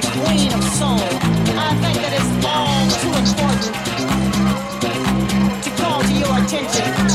queen of soul. I think that it's all too important to call to your attention.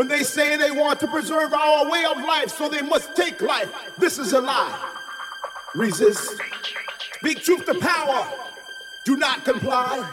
When they say they want to preserve our way of life, so they must take life, this is a lie. Resist. Speak truth to power. Do not comply.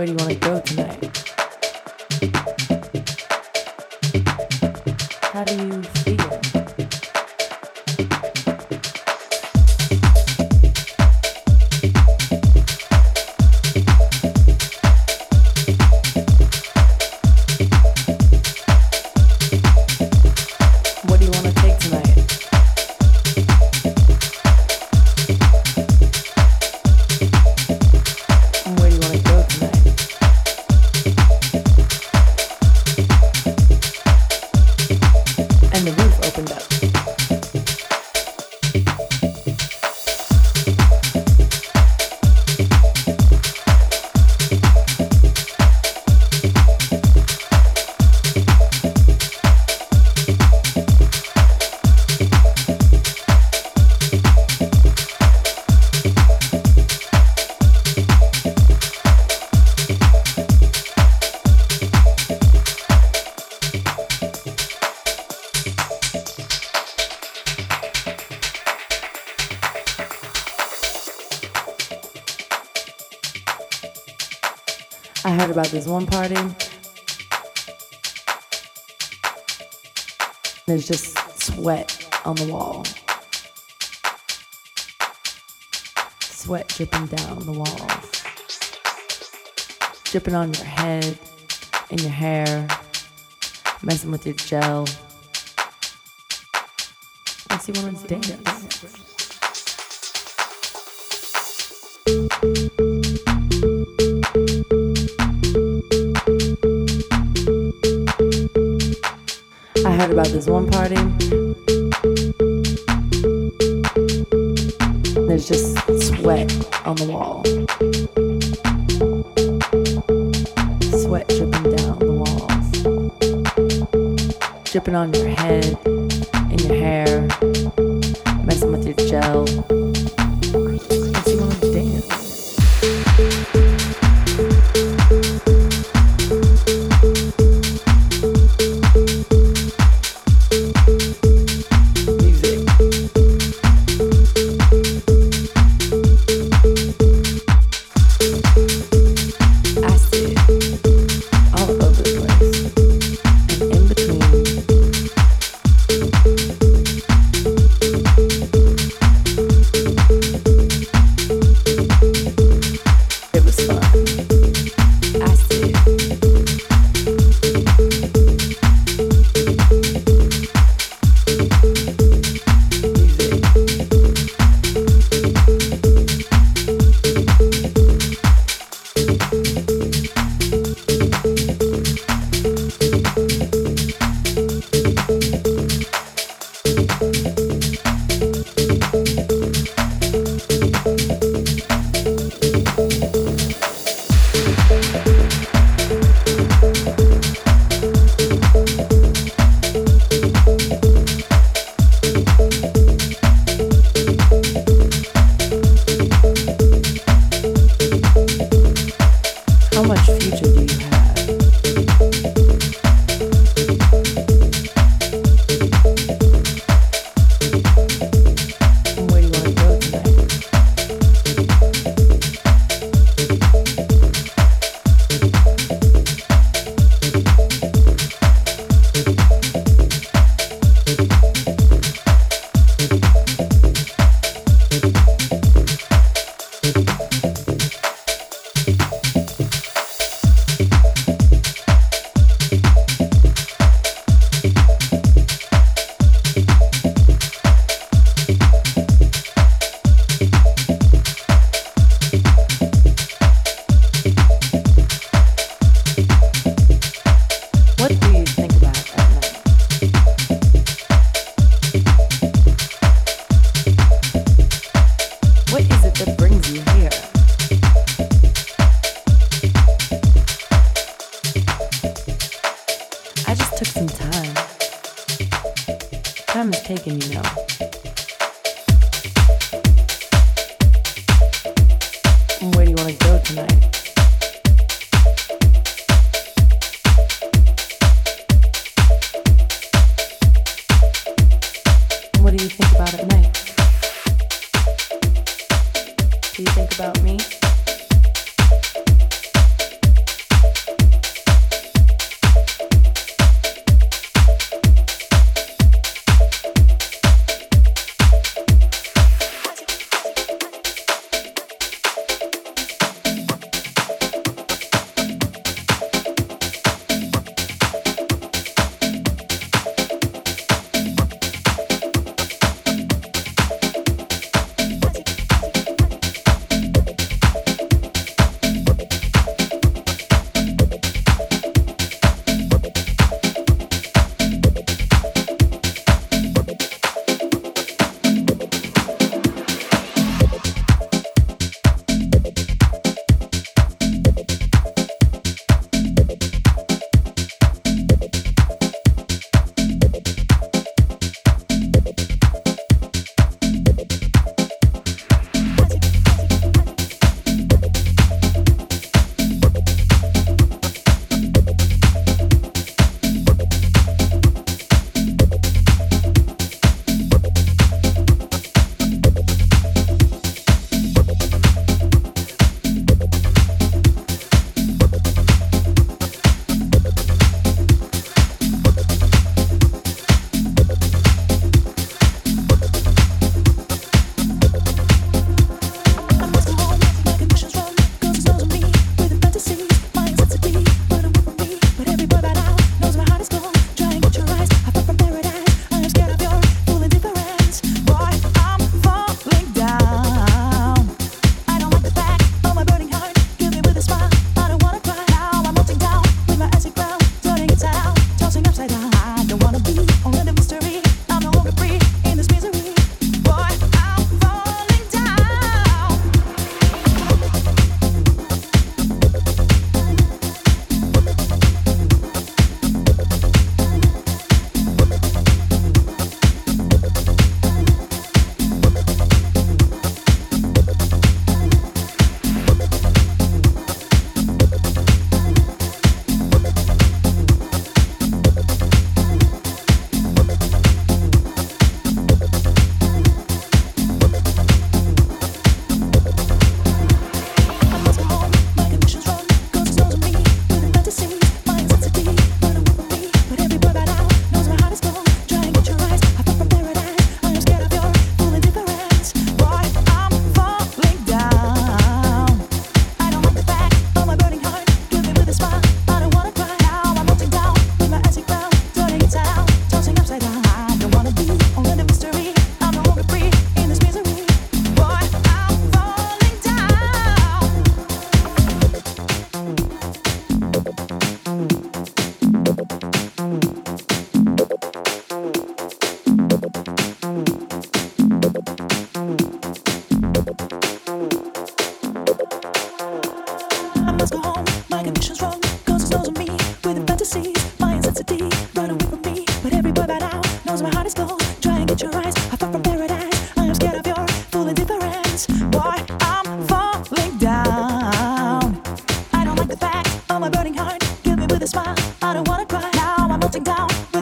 where do you want to go tonight? the wall. Sweat dripping down the walls, dripping on your head and your hair, messing with your gel. I see one of dance. I heard about this one party the wall.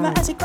Upside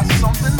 Got something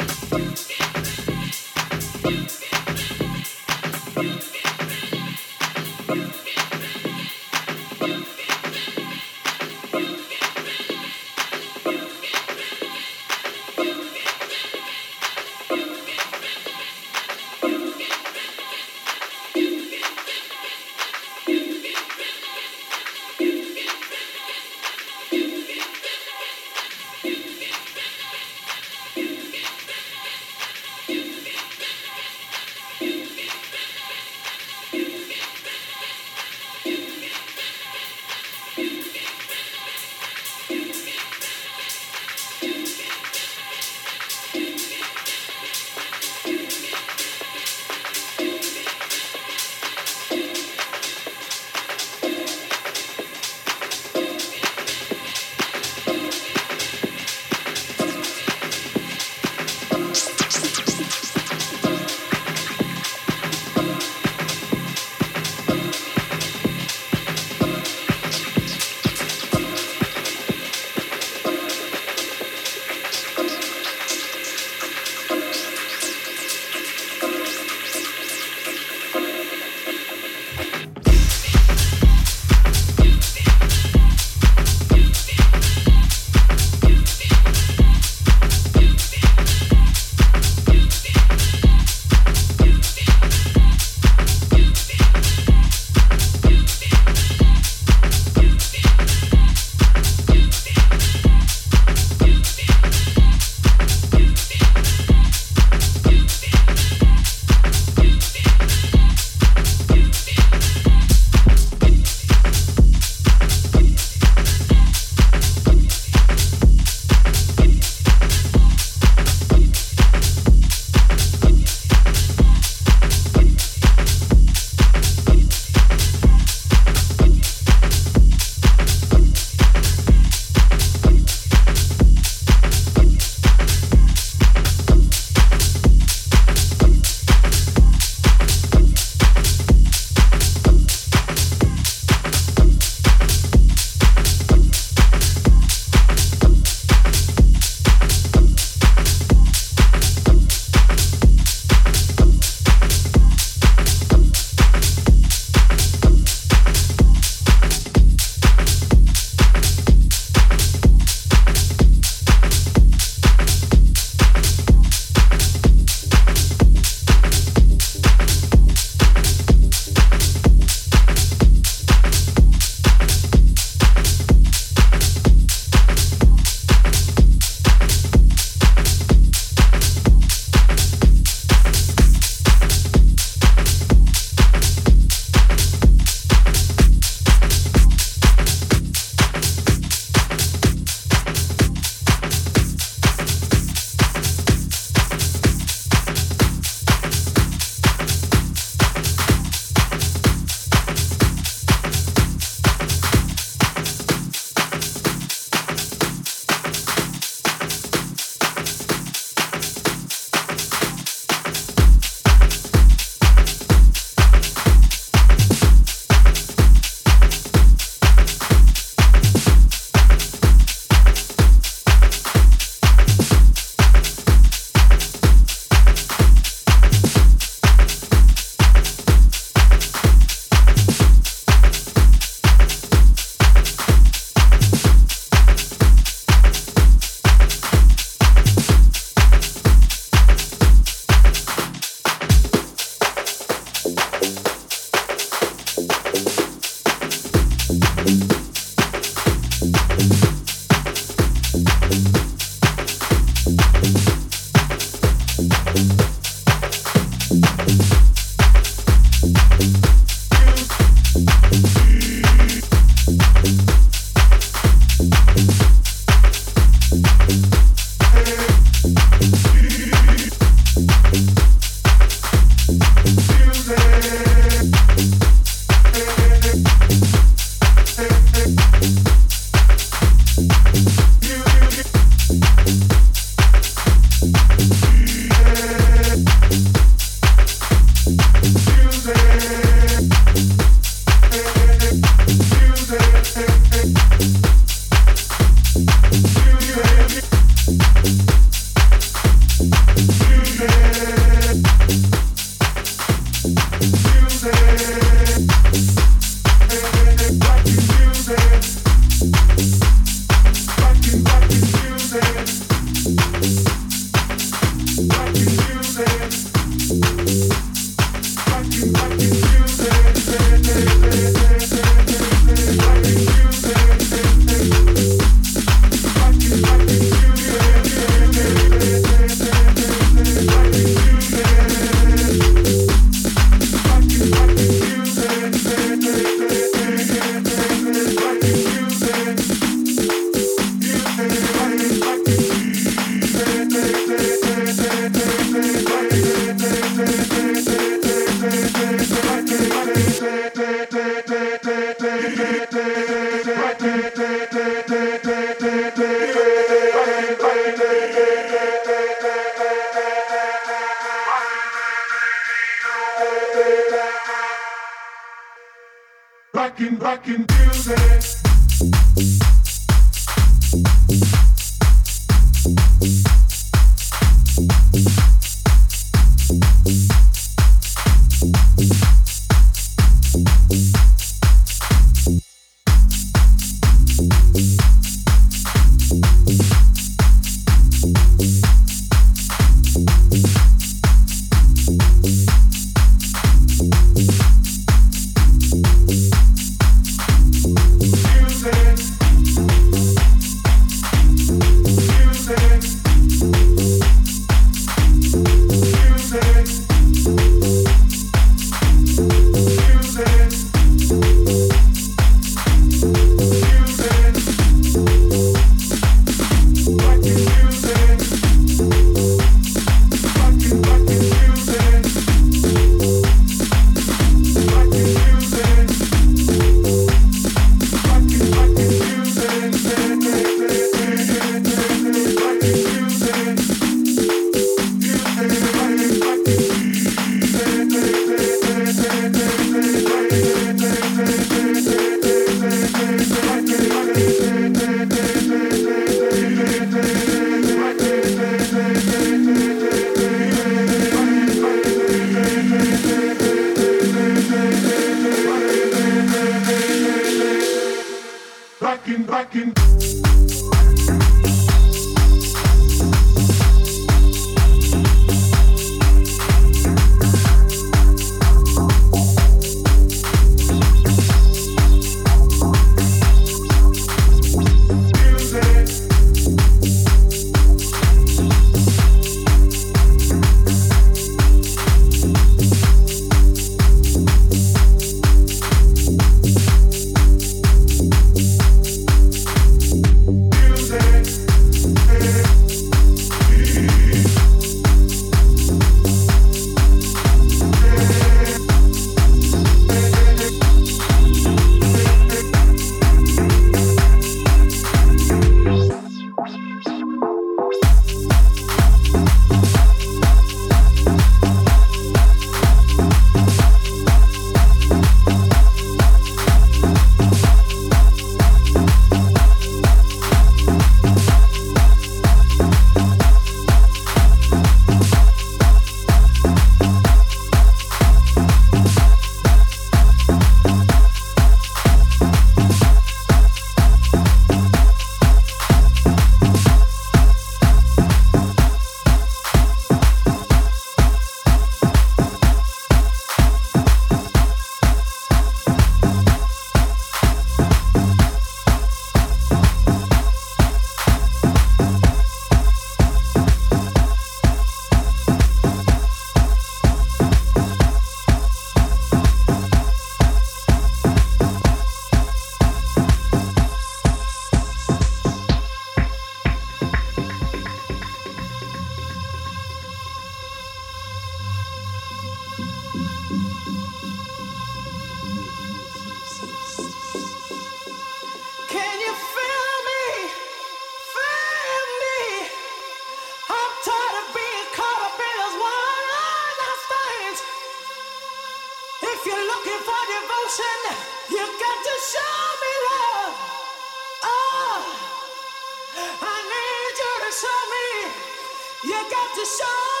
got to show